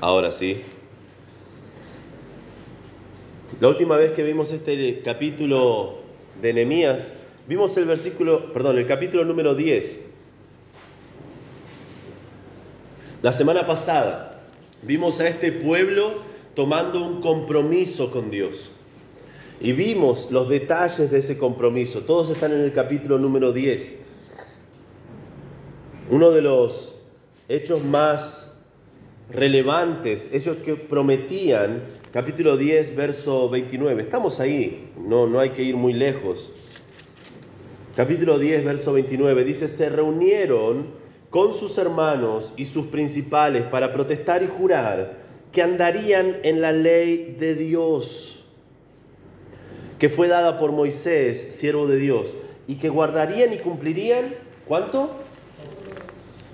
Ahora sí. La última vez que vimos este capítulo de Nehemías, vimos el versículo, perdón, el capítulo número 10. La semana pasada vimos a este pueblo tomando un compromiso con Dios. Y vimos los detalles de ese compromiso. Todos están en el capítulo número 10. Uno de los hechos más relevantes, ellos que prometían, capítulo 10, verso 29. Estamos ahí, no, no hay que ir muy lejos. Capítulo 10, verso 29 dice, se reunieron con sus hermanos y sus principales para protestar y jurar que andarían en la ley de Dios que fue dada por Moisés, siervo de Dios, y que guardarían y cumplirían, ¿cuánto?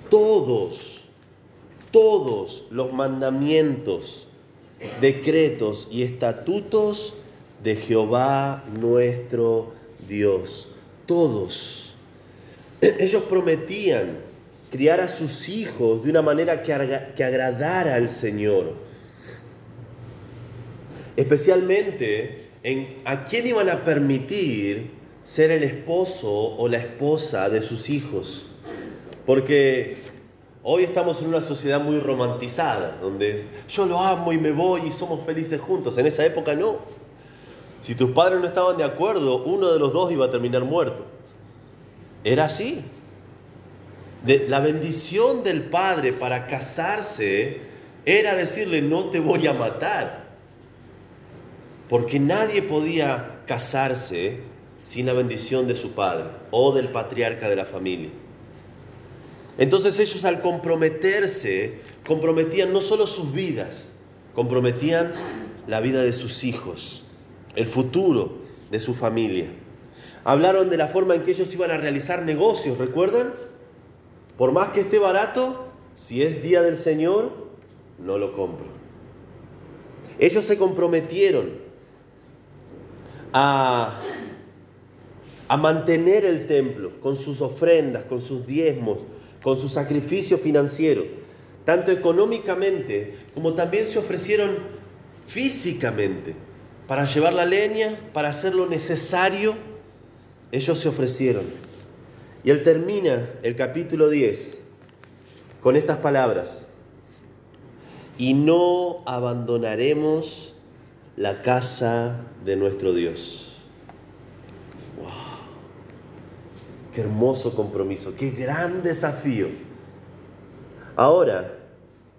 Todos, todos los mandamientos, decretos y estatutos de Jehová nuestro Dios. Todos. Ellos prometían criar a sus hijos de una manera que, que agradara al Señor. Especialmente a quién iban a permitir ser el esposo o la esposa de sus hijos. Porque hoy estamos en una sociedad muy romantizada, donde yo lo amo y me voy y somos felices juntos. En esa época no. Si tus padres no estaban de acuerdo, uno de los dos iba a terminar muerto. Era así. De, la bendición del padre para casarse era decirle, no te voy a matar porque nadie podía casarse sin la bendición de su padre o del patriarca de la familia. Entonces ellos al comprometerse, comprometían no solo sus vidas, comprometían la vida de sus hijos, el futuro de su familia. Hablaron de la forma en que ellos iban a realizar negocios, ¿recuerdan? Por más que esté barato, si es día del Señor, no lo compro. Ellos se comprometieron a, mantener el templo con sus ofrendas, con sus diezmos, con su sacrificio financiero, tanto económicamente como también se ofrecieron físicamente para llevar la leña, para hacer lo necesario, ellos se ofrecieron. Y él termina el capítulo 10 con estas palabras. Y no abandonaremos la casa de nuestro Dios. ¡Qué hermoso compromiso! ¡Qué gran desafío! Ahora,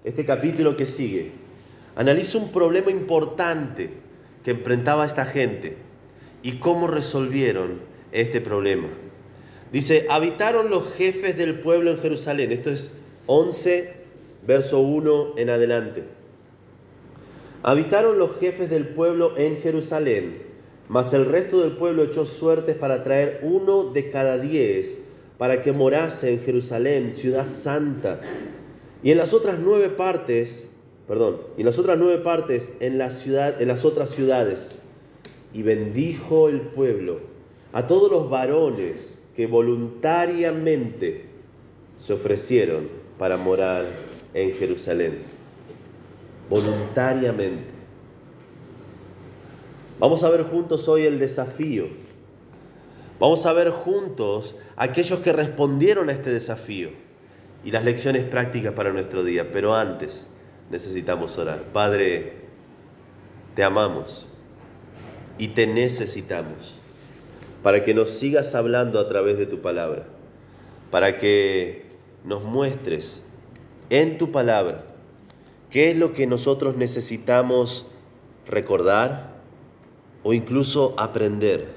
este capítulo que sigue, analiza un problema importante que enfrentaba esta gente y cómo resolvieron este problema. Dice, habitaron los jefes del pueblo en Jerusalén. Esto es 11, verso 1 en adelante. Habitaron los jefes del pueblo en Jerusalén, mas el resto del pueblo echó suertes para traer uno de cada diez para que morase en Jerusalén, ciudad santa. Y en las otras nueve partes, perdón, y en las otras nueve partes en ciudad, en las otras ciudades. Y bendijo el pueblo a todos los varones que voluntariamente se ofrecieron para morar en Jerusalén voluntariamente. Vamos a ver juntos hoy el desafío. Vamos a ver juntos aquellos que respondieron a este desafío y las lecciones prácticas para nuestro día. Pero antes necesitamos orar. Padre, te amamos y te necesitamos para que nos sigas hablando a través de tu palabra, para que nos muestres en tu palabra ¿Qué es lo que nosotros necesitamos recordar o incluso aprender?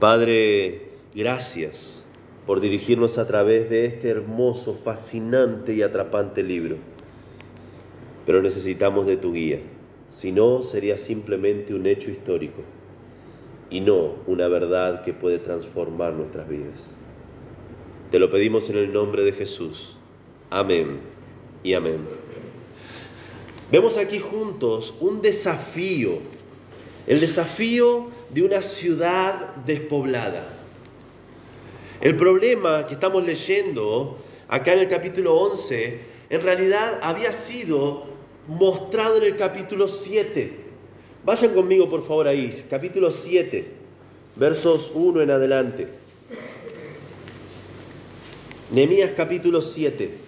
Padre, gracias por dirigirnos a través de este hermoso, fascinante y atrapante libro. Pero necesitamos de tu guía, si no sería simplemente un hecho histórico y no una verdad que puede transformar nuestras vidas. Te lo pedimos en el nombre de Jesús. Amén y amén. Vemos aquí juntos un desafío, el desafío de una ciudad despoblada. El problema que estamos leyendo acá en el capítulo 11 en realidad había sido mostrado en el capítulo 7. Vayan conmigo por favor ahí, capítulo 7, versos 1 en adelante. Nehemías capítulo 7.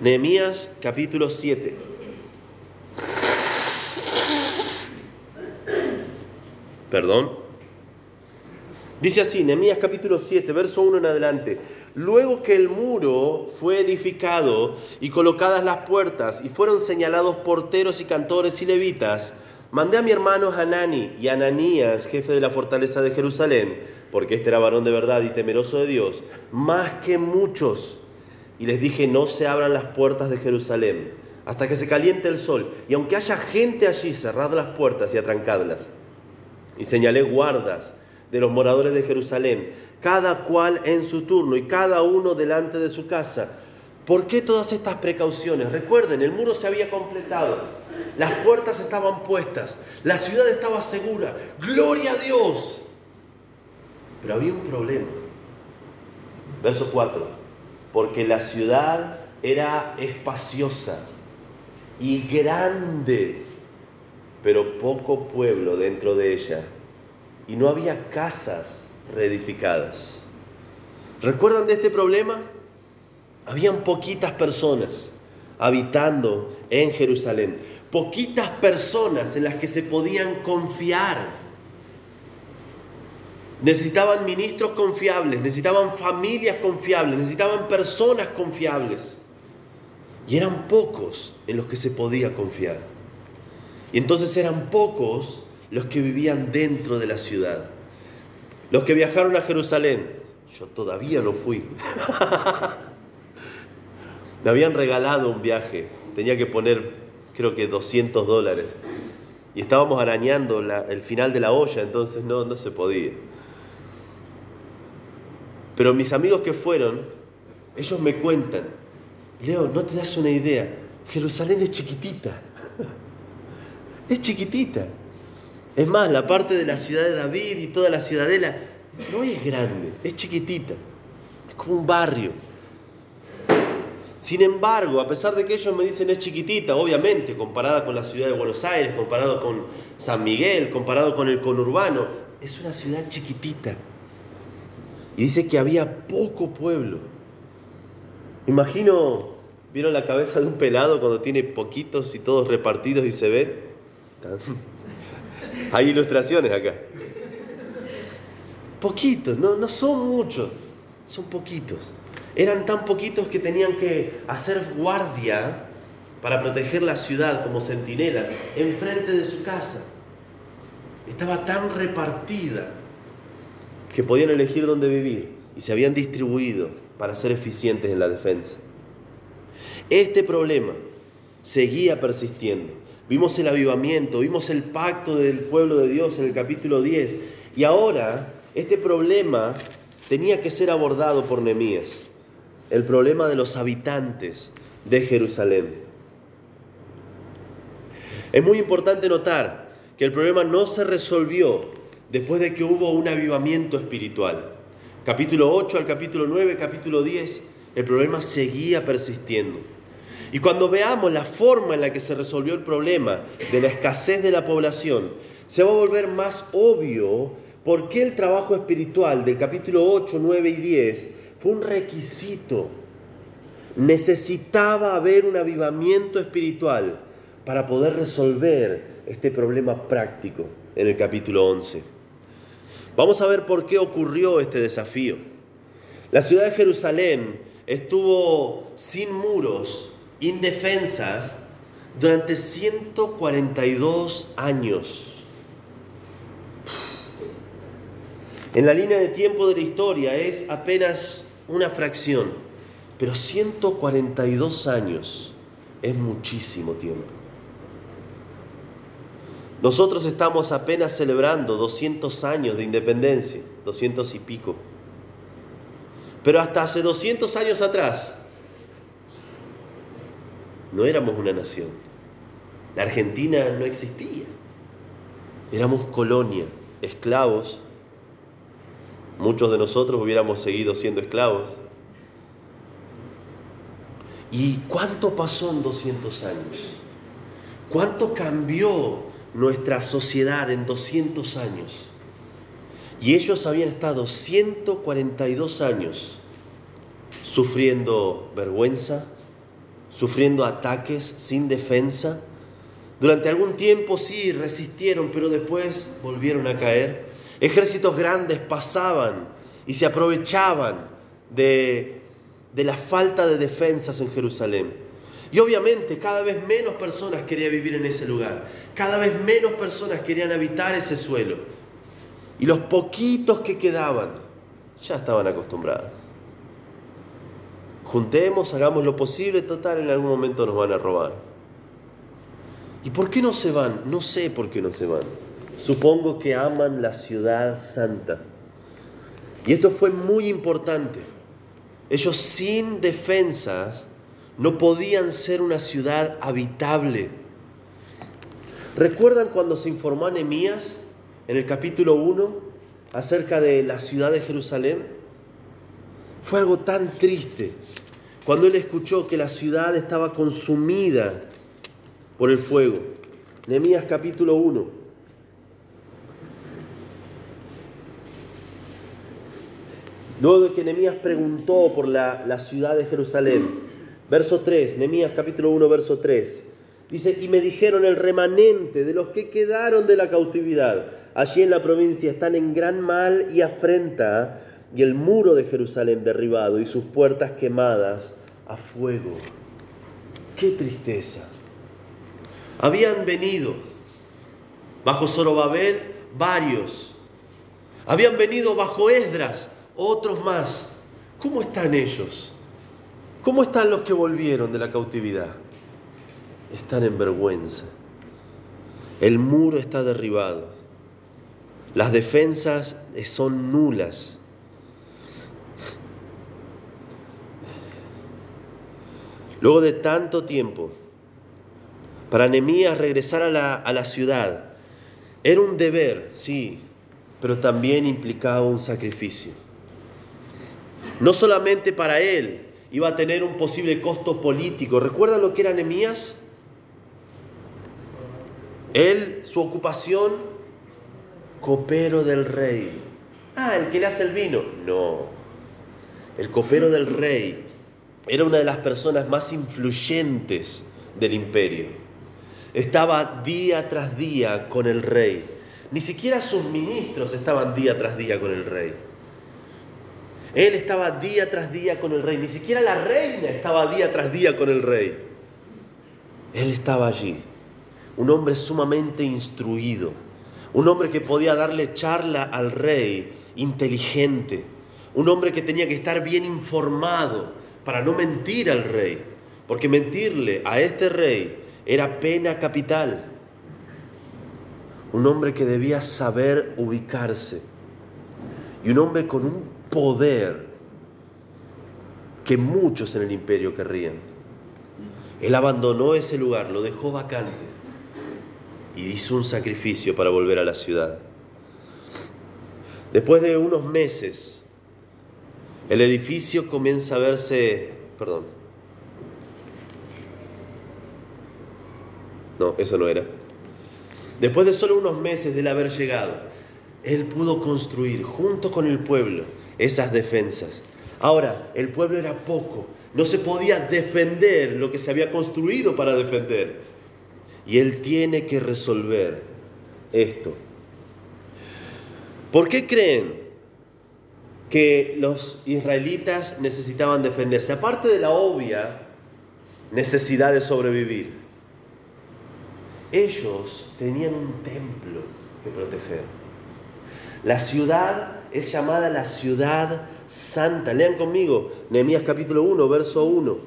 Nehemías capítulo 7. Perdón. Dice así, Nehemías capítulo 7, verso 1 en adelante. Luego que el muro fue edificado y colocadas las puertas y fueron señalados porteros y cantores y levitas, mandé a mi hermano Hanani y Ananías, jefe de la fortaleza de Jerusalén, porque este era varón de verdad y temeroso de Dios, más que muchos. Y les dije, no se abran las puertas de Jerusalén hasta que se caliente el sol. Y aunque haya gente allí, cerrad las puertas y atrancadlas. Y señalé guardas de los moradores de Jerusalén, cada cual en su turno y cada uno delante de su casa. ¿Por qué todas estas precauciones? Recuerden, el muro se había completado, las puertas estaban puestas, la ciudad estaba segura, gloria a Dios. Pero había un problema. Verso 4, porque la ciudad era espaciosa y grande, pero poco pueblo dentro de ella y no había casas reedificadas. ¿Recuerdan de este problema? Habían poquitas personas habitando en Jerusalén, poquitas personas en las que se podían confiar. Necesitaban ministros confiables, necesitaban familias confiables, necesitaban personas confiables. Y eran pocos en los que se podía confiar. Y entonces eran pocos los que vivían dentro de la ciudad. Los que viajaron a Jerusalén, yo todavía no fui. Me habían regalado un viaje, tenía que poner creo que 200 dólares. Y estábamos arañando el final de la olla, entonces no, no se podía. Pero mis amigos que fueron, ellos me cuentan, Leo, no te das una idea, Jerusalén es chiquitita, es chiquitita. Es más, la parte de la ciudad de David y toda la ciudadela no es grande, es chiquitita, es como un barrio. Sin embargo, a pesar de que ellos me dicen es chiquitita, obviamente, comparada con la ciudad de Buenos Aires, comparado con San Miguel, comparado con el conurbano, es una ciudad chiquitita. Y dice que había poco pueblo. Imagino, ¿vieron la cabeza de un pelado cuando tiene poquitos y todos repartidos y se ven? Hay ilustraciones acá. Poquitos, no, no son muchos, son poquitos. Eran tan poquitos que tenían que hacer guardia para proteger la ciudad como centinela enfrente de su casa. Estaba tan repartida que podían elegir dónde vivir y se habían distribuido para ser eficientes en la defensa. Este problema seguía persistiendo Vimos el avivamiento, vimos el pacto del pueblo de Dios en el capítulo 10. Y ahora este problema tenía que ser abordado por Nehemías. El problema de los habitantes de Jerusalén. Es muy importante notar que el problema no se resolvió después de que hubo un avivamiento espiritual. Capítulo 8 al capítulo 9, capítulo 10, el problema seguía persistiendo. Y cuando veamos la forma en la que se resolvió el problema de la escasez de la población, se va a volver más obvio por qué el trabajo espiritual del capítulo 8, 9 y 10 fue un requisito. Necesitaba haber un avivamiento espiritual para poder resolver este problema práctico en el capítulo 11. Vamos a ver por qué ocurrió este desafío. La ciudad de Jerusalén estuvo sin muros indefensas durante 142 años. En la línea de tiempo de la historia es apenas una fracción, pero 142 años es muchísimo tiempo. Nosotros estamos apenas celebrando 200 años de independencia, 200 y pico. Pero hasta hace 200 años atrás, no éramos una nación. La Argentina no existía. Éramos colonia, esclavos. Muchos de nosotros hubiéramos seguido siendo esclavos. ¿Y cuánto pasó en 200 años? ¿Cuánto cambió nuestra sociedad en 200 años? Y ellos habían estado 142 años sufriendo vergüenza, sufriendo ataques sin defensa. Durante algún tiempo sí resistieron, pero después volvieron a caer. Ejércitos grandes pasaban y se aprovechaban de, de la falta de defensas en Jerusalén. Y obviamente cada vez menos personas querían vivir en ese lugar, cada vez menos personas querían habitar ese suelo. Y los poquitos que quedaban ya estaban acostumbrados. Juntemos, hagamos lo posible, total, en algún momento nos van a robar. ¿Y por qué no se van? No sé por qué no se van. Supongo que aman la ciudad santa. Y esto fue muy importante. Ellos sin defensas no podían ser una ciudad habitable. ¿Recuerdan cuando se informó a Nehemías en el capítulo 1 acerca de la ciudad de Jerusalén? Fue algo tan triste cuando él escuchó que la ciudad estaba consumida por el fuego. Nehemías capítulo 1. Luego de que Nehemías preguntó por la, la, ciudad de Jerusalén, verso 3, Nehemías capítulo 1, verso 3, dice, y me dijeron el remanente de los que quedaron de la cautividad, allí en la provincia están en gran mal y afrenta, y el muro de Jerusalén derribado y sus puertas quemadas a fuego. Qué tristeza. Habían venido bajo Zorobabel varios. Habían venido bajo Esdras otros más. ¿Cómo están ellos? ¿Cómo están los que volvieron de la cautividad? Están en vergüenza. El muro está derribado. Las defensas son nulas. Luego de tanto tiempo, para Nehemías regresar a la, a la ciudad era un deber, sí, pero también implicaba un sacrificio. No solamente para él iba a tener un posible costo político. ¿Recuerdan lo que era Nehemías? Él, su ocupación, copero del rey. Ah, el que le hace el vino. No, el copero del rey era una de las personas más influyentes del imperio. Estaba día tras día con el rey. Ni siquiera sus ministros estaban día tras día con el rey. Él estaba día tras día con el rey. Ni siquiera la reina estaba día tras día con el rey. Él estaba allí. Un hombre sumamente instruido. Un hombre que podía darle charla al rey, inteligente. Un hombre que tenía que estar bien informado para no mentir al rey, porque mentirle a este rey era pena capital. Un hombre que debía saber ubicarse y un hombre con un poder que muchos en el imperio querrían. Él abandonó ese lugar, lo dejó vacante y hizo un sacrificio para volver a la ciudad. Después de unos meses, el edificio comienza a verse, perdón. No, eso no era. Después de solo unos meses de haber llegado, él pudo construir junto con el pueblo esas defensas. Ahora, el pueblo era poco, no se podía defender lo que se había construido para defender. Y él tiene que resolver esto. ¿Por qué creen que los israelitas necesitaban defenderse, aparte de la obvia necesidad de sobrevivir. Ellos tenían un templo que proteger. La ciudad es llamada la ciudad santa. Lean conmigo Nehemías capítulo 1, verso 1.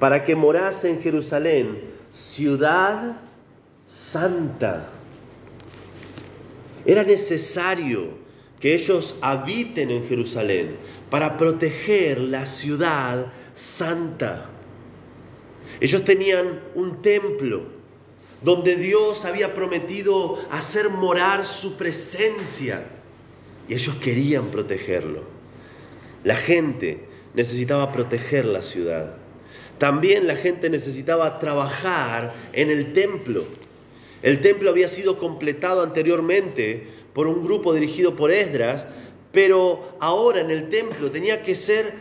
Para que morase en Jerusalén, ciudad santa. Era necesario que ellos habiten en Jerusalén para proteger la ciudad santa. Ellos tenían un templo donde Dios había prometido hacer morar su presencia y ellos querían protegerlo. La gente necesitaba proteger la ciudad. También la gente necesitaba trabajar en el templo. El templo había sido completado anteriormente por un grupo dirigido por Esdras, pero ahora en el templo tenía que ser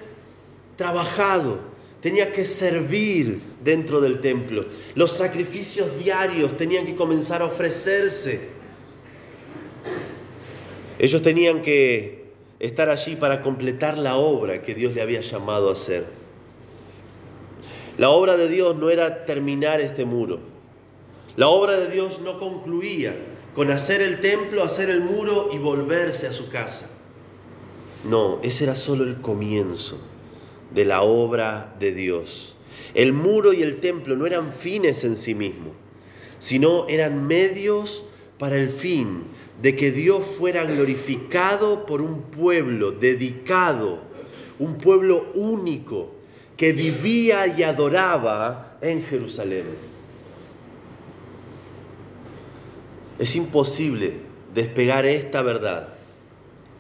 trabajado, tenía que servir dentro del templo. Los sacrificios diarios tenían que comenzar a ofrecerse. Ellos tenían que estar allí para completar la obra que Dios le había llamado a hacer. La obra de Dios no era terminar este muro. La obra de Dios no concluía con hacer el templo, hacer el muro y volverse a su casa. No, ese era solo el comienzo de la obra de Dios. El muro y el templo no eran fines en sí mismos, sino eran medios para el fin de que Dios fuera glorificado por un pueblo dedicado, un pueblo único que vivía y adoraba en Jerusalén. Es imposible despegar esta verdad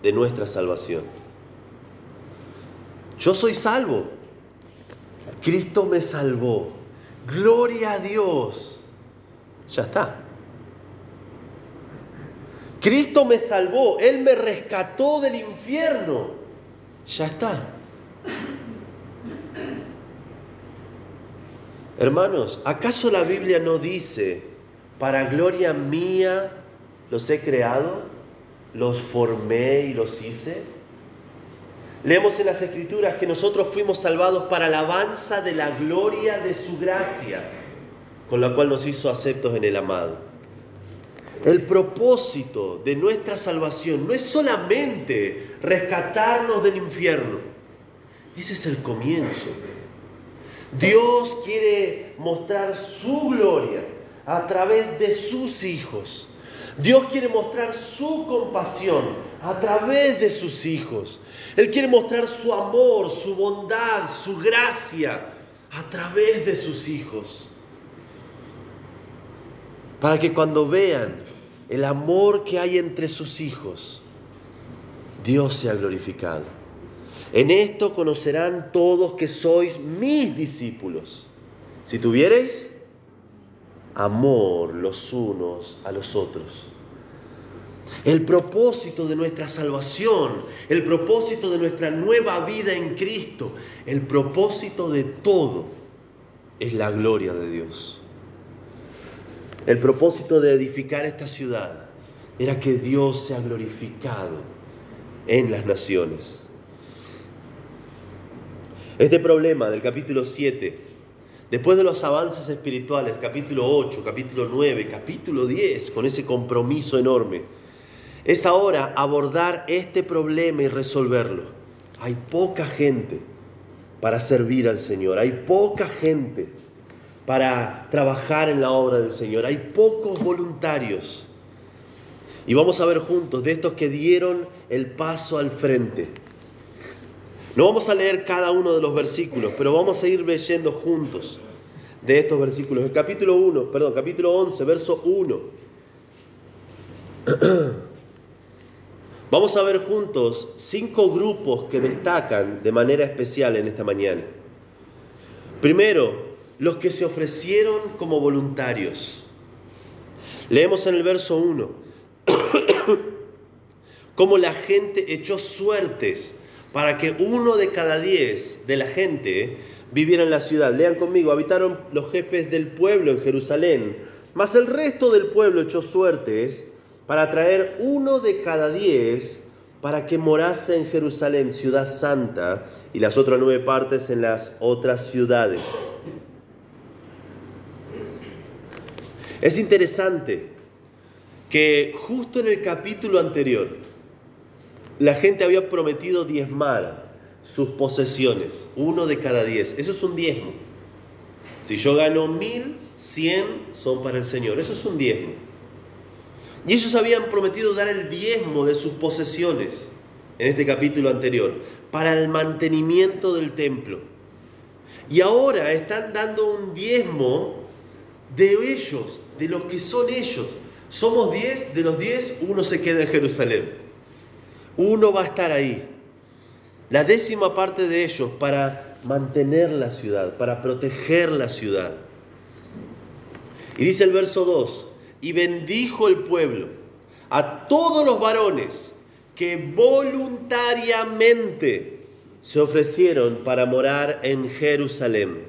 de nuestra salvación. Yo soy salvo. Cristo me salvó. Gloria a Dios. Ya está. Cristo me salvó. Él me rescató del infierno. Ya está. Hermanos, ¿acaso la Biblia no dice, para gloria mía los he creado, los formé y los hice? Leemos en las Escrituras que nosotros fuimos salvados para alabanza de la gloria de su gracia, con la cual nos hizo aceptos en el amado. El propósito de nuestra salvación no es solamente rescatarnos del infierno, ese es el comienzo. Dios quiere mostrar su gloria a través de sus hijos. Dios quiere mostrar su compasión a través de sus hijos. Él quiere mostrar su amor, su bondad, su gracia a través de sus hijos. Para que cuando vean el amor que hay entre sus hijos, Dios sea glorificado. En esto conocerán todos que sois mis discípulos. Si tuviereis amor los unos a los otros. El propósito de nuestra salvación, el propósito de nuestra nueva vida en Cristo, el propósito de todo es la gloria de Dios. El propósito de edificar esta ciudad era que Dios sea glorificado en las naciones. Este problema del capítulo 7, después de los avances espirituales, capítulo 8, capítulo 9, capítulo 10, con ese compromiso enorme, es ahora abordar este problema y resolverlo. Hay poca gente para servir al Señor, hay poca gente para trabajar en la obra del Señor, hay pocos voluntarios. Y vamos a ver juntos de estos que dieron el paso al frente. No vamos a leer cada uno de los versículos, pero vamos a ir leyendo juntos de estos versículos. El capítulo 1, perdón, capítulo 11, verso 1. Vamos a ver juntos cinco grupos que destacan de manera especial en esta mañana. Primero, los que se ofrecieron como voluntarios. Leemos en el verso 1 cómo la gente echó suertes para que uno de cada diez de la gente viviera en la ciudad. Lean conmigo, habitaron los jefes del pueblo en Jerusalén, mas el resto del pueblo echó suertes para traer uno de cada diez para que morase en Jerusalén, ciudad santa, y las otras nueve partes en las otras ciudades. Es interesante que justo en el capítulo anterior la gente había prometido diezmar sus posesiones, uno de cada diez. Eso es un diezmo. Si yo gano mil, cien son para el Señor. Eso es un diezmo. Y ellos habían prometido dar el diezmo de sus posesiones en este capítulo anterior para el mantenimiento del templo. Y ahora están dando un diezmo de ellos, de los que son ellos. Somos diez, de los diez uno se queda en Jerusalén. Uno va a estar ahí. La décima parte de ellos para mantener la ciudad, para proteger la ciudad. Y dice el verso 2, y bendijo el pueblo a todos los varones que voluntariamente se ofrecieron para morar en Jerusalén.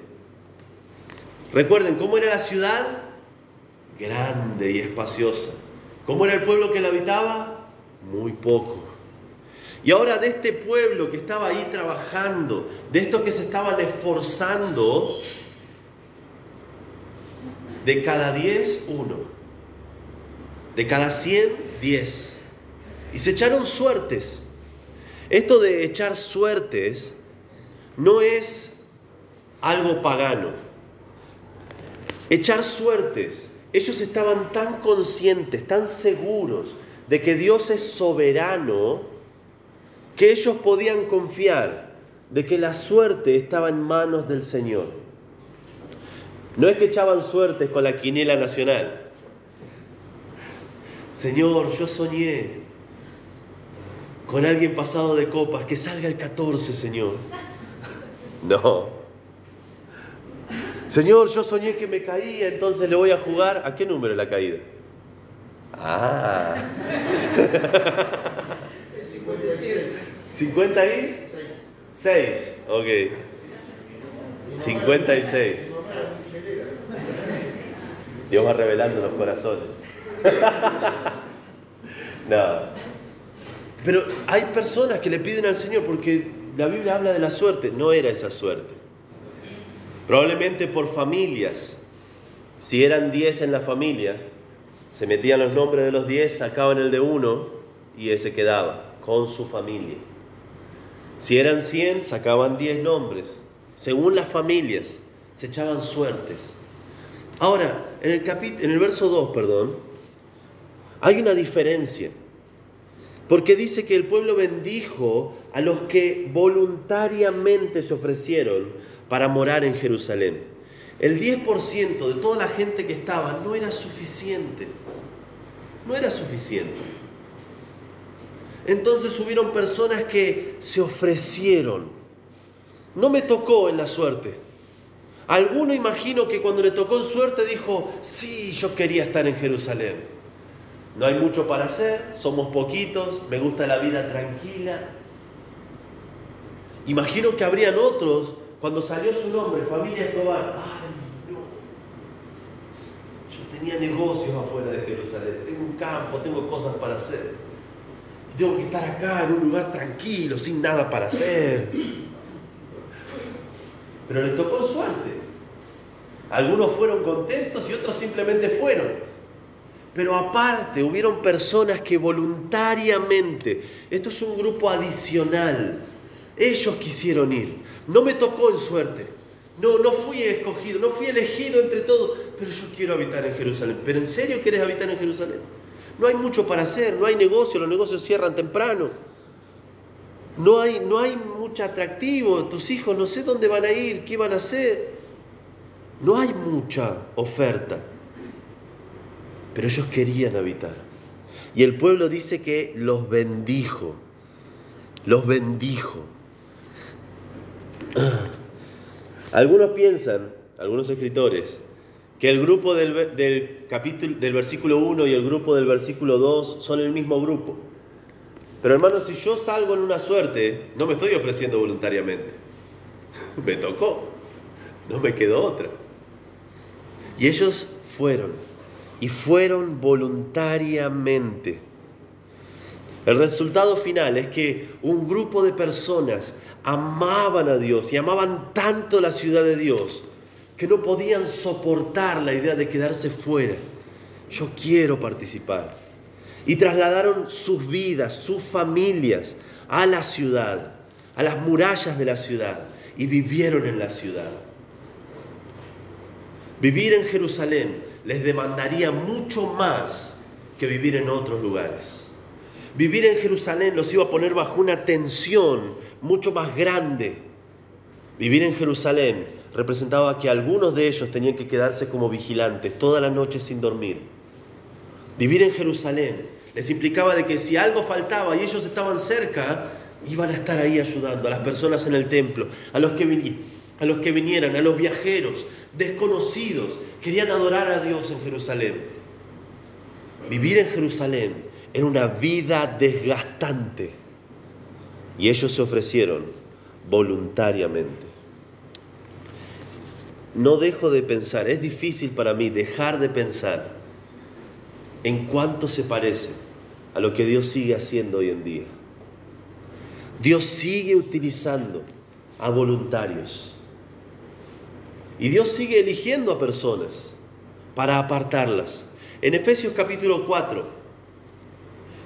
Recuerden, ¿cómo era la ciudad? Grande y espaciosa. ¿Cómo era el pueblo que la habitaba? Muy poco. Y ahora de este pueblo que estaba ahí trabajando, de estos que se estaban esforzando, de cada 10, uno. De cada 100, 10. Y se echaron suertes. Esto de echar suertes no es algo pagano. Echar suertes. Ellos estaban tan conscientes, tan seguros de que Dios es soberano, que ellos podían confiar de que la suerte estaba en manos del Señor. No es que echaban suertes con la quinela nacional. Señor, yo soñé con alguien pasado de copas, que salga el 14, Señor. No. Señor, yo soñé que me caía, entonces le voy a jugar. ¿A qué número la caída? Ah. 50 y 6. Ok. 56. Dios va revelando los corazones. no. Pero hay personas que le piden al Señor porque la Biblia habla de la suerte. No era esa suerte. Probablemente por familias. Si eran 10 en la familia, se metían los nombres de los 10, sacaban el de uno y ese quedaba con su familia. Si eran 100, sacaban 10 nombres. Según las familias, se echaban suertes. Ahora, en el, en el verso 2, perdón, hay una diferencia. Porque dice que el pueblo bendijo a los que voluntariamente se ofrecieron para morar en Jerusalén. El 10% de toda la gente que estaba no era suficiente. No era suficiente. Entonces hubieron personas que se ofrecieron. No me tocó en la suerte. Alguno imagino que cuando le tocó en suerte dijo, sí, yo quería estar en Jerusalén. No hay mucho para hacer, somos poquitos, me gusta la vida tranquila. Imagino que habrían otros, cuando salió su nombre, familia Escobar, ay, no, yo tenía negocios afuera de Jerusalén, tengo un campo, tengo cosas para hacer tengo que estar acá en un lugar tranquilo, sin nada para hacer. Pero les tocó suerte. Algunos fueron contentos y otros simplemente fueron. Pero aparte, hubieron personas que voluntariamente, esto es un grupo adicional, ellos quisieron ir. No me tocó en suerte. No, no fui escogido, no fui elegido entre todos, pero yo quiero habitar en Jerusalén. ¿Pero en serio quieres habitar en Jerusalén? No hay mucho para hacer, no hay negocio, los negocios cierran temprano. No hay, no hay mucho atractivo, tus hijos no sé dónde van a ir, qué van a hacer. No hay mucha oferta. Pero ellos querían habitar. Y el pueblo dice que los bendijo. Los bendijo. Algunos piensan, algunos escritores, que el grupo del, capítulo, del versículo 1 y el grupo del versículo 2 son el mismo grupo. Pero hermano, si yo salgo en una suerte, no me estoy ofreciendo voluntariamente. Me tocó, no me quedó otra. Y ellos fueron, y fueron voluntariamente. El resultado final es que un grupo de personas amaban a Dios y amaban tanto la ciudad de Dios que no podían soportar la idea de quedarse fuera. Yo quiero participar. Y trasladaron sus vidas, sus familias a la ciudad, a las murallas de la ciudad, y vivieron en la ciudad. Vivir en Jerusalén les demandaría mucho más que vivir en otros lugares. Vivir en Jerusalén los iba a poner bajo una tensión mucho más grande. Vivir en Jerusalén representaba que algunos de ellos tenían que quedarse como vigilantes toda la noche sin dormir. Vivir en Jerusalén les implicaba de que si algo faltaba y ellos estaban cerca, iban a estar ahí ayudando a las personas en el templo, a los que, a los que vinieran, a los viajeros, desconocidos, querían adorar a Dios en Jerusalén. Vivir en Jerusalén era una vida desgastante y ellos se ofrecieron voluntariamente. No dejo de pensar, es difícil para mí dejar de pensar en cuánto se parece a lo que Dios sigue haciendo hoy en día. Dios sigue utilizando a voluntarios. Y Dios sigue eligiendo a personas para apartarlas. En Efesios capítulo 4,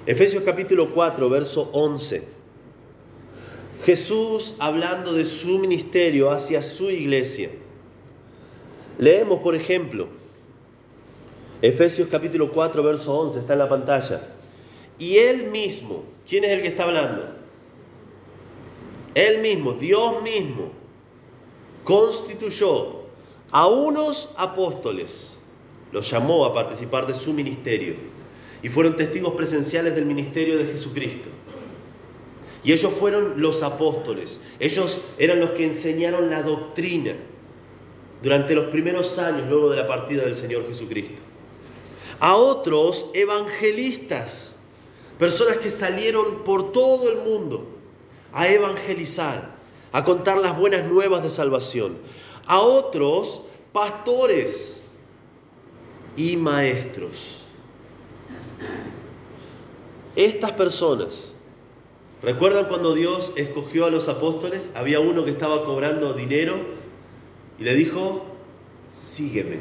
Efesios capítulo 4, verso 11, Jesús hablando de su ministerio hacia su iglesia. Leemos, por ejemplo, Efesios capítulo 4, verso 11, está en la pantalla. Y él mismo, ¿quién es el que está hablando? Él mismo, Dios mismo, constituyó a unos apóstoles, los llamó a participar de su ministerio y fueron testigos presenciales del ministerio de Jesucristo. Y ellos fueron los apóstoles, ellos eran los que enseñaron la doctrina durante los primeros años luego de la partida del Señor Jesucristo. A otros evangelistas, personas que salieron por todo el mundo a evangelizar, a contar las buenas nuevas de salvación. A otros pastores y maestros. Estas personas, ¿recuerdan cuando Dios escogió a los apóstoles? Había uno que estaba cobrando dinero y le dijo, sígueme.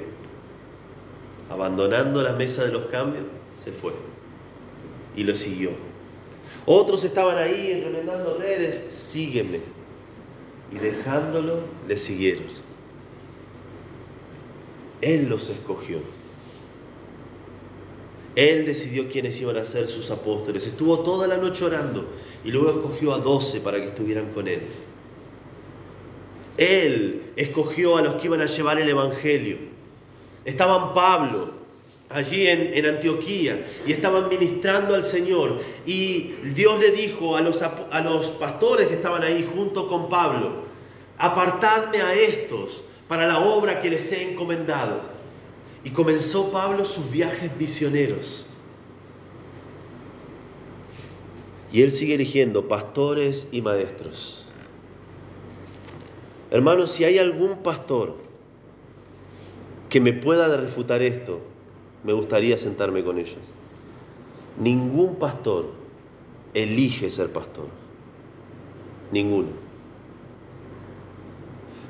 Abandonando la mesa de los cambios, se fue y lo siguió. Otros estaban ahí remendando redes, sígueme. Y dejándolo, le siguieron. Él los escogió. Él decidió quiénes iban a ser sus apóstoles. Estuvo toda la noche orando y luego escogió a doce para que estuvieran con Él. Él escogió a los que iban a llevar el Evangelio. Estaban Pablo, allí en, Antioquía y estaban ministrando al Señor. Y Dios le dijo a los, a los pastores que estaban ahí junto con Pablo, apartadme a estos para la obra que les he encomendado. Y comenzó Pablo sus viajes misioneros. Y él sigue eligiendo pastores y maestros. Hermanos, si hay algún pastor que me pueda refutar esto, me gustaría sentarme con ellos. Ningún pastor elige ser pastor. Ninguno.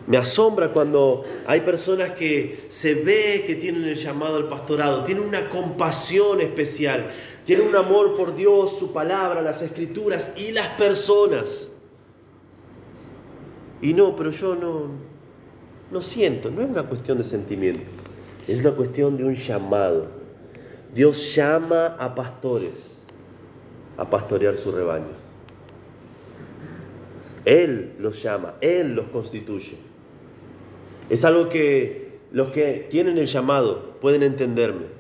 Me asombra cuando hay personas que se ve que tienen el llamado al pastorado, tienen una compasión especial, tienen un amor por Dios, su palabra, las escrituras y las personas. Y no, pero yo no, no siento, no es una cuestión de sentimiento. Es una cuestión de un llamado. Dios llama a pastores a pastorear su rebaño. Él los llama, Él los constituye. Es algo que los que tienen el llamado pueden entenderme.